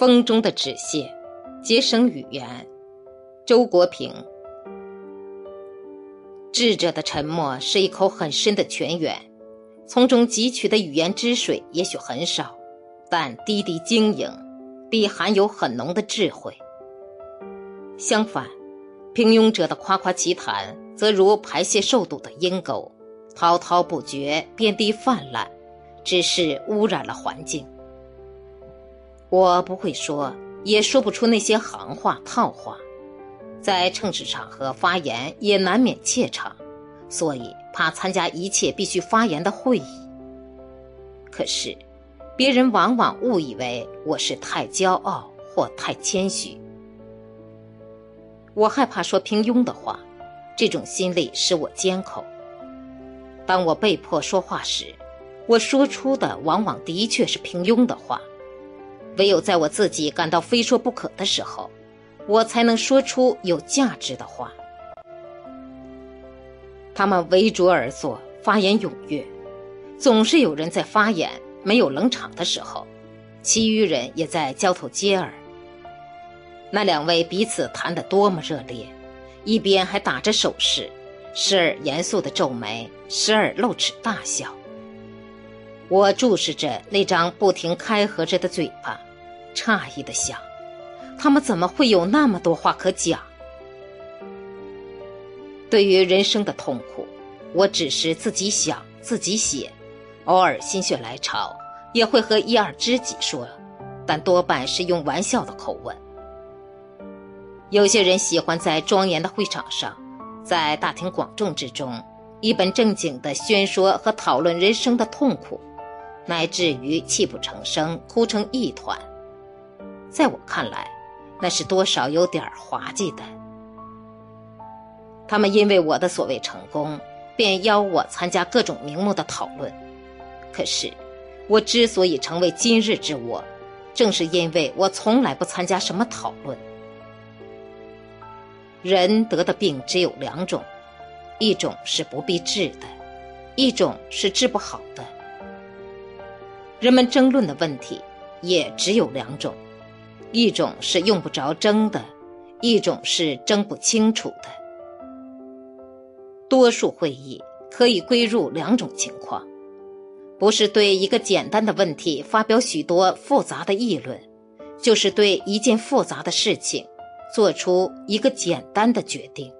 风中的纸屑，节省语言。周国平。智者的沉默是一口很深的泉源，从中汲取的语言之水也许很少，但滴滴晶莹，必含有很浓的智慧。相反，平庸者的夸夸其谈，则如排泄受堵的阴沟，滔滔不绝，遍地泛滥，只是污染了环境。我不会说，也说不出那些行话套话。在正式场合发言也难免怯场，所以怕参加一切必须发言的会议。可是，别人往往误以为我是太骄傲或太谦虚。我害怕说平庸的话，这种心理使我缄口。当我被迫说话时，我说出的往往的确是平庸的话。唯有在我自己感到非说不可的时候。我才能说出有价值的话。他们围桌而坐，发言踊跃，总是有人在发言，没有冷场的时候，其余人也在交头接耳。那两位彼此谈得多么热烈，一边还打着手势，时而严肃的皱眉，时而露齿大笑。我注视着那张不停开合着的嘴巴，诧异的想。他们怎么会有那么多话可讲？对于人生的痛苦，我只是自己想自己写，偶尔心血来潮也会和一二知己说，但多半是用玩笑的口吻。有些人喜欢在庄严的会场上，在大庭广众之中，一本正经的宣说和讨论人生的痛苦，乃至于泣不成声、哭成一团。在我看来，那是多少有点滑稽的。他们因为我的所谓成功，便邀我参加各种名目的讨论。可是，我之所以成为今日之我，正是因为我从来不参加什么讨论。人得的病只有两种，一种是不必治的，一种是治不好的。人们争论的问题也只有两种。一种是用不着争的，一种是争不清楚的。多数会议可以归入两种情况：不是对一个简单的问题发表许多复杂的议论，就是对一件复杂的事情做出一个简单的决定。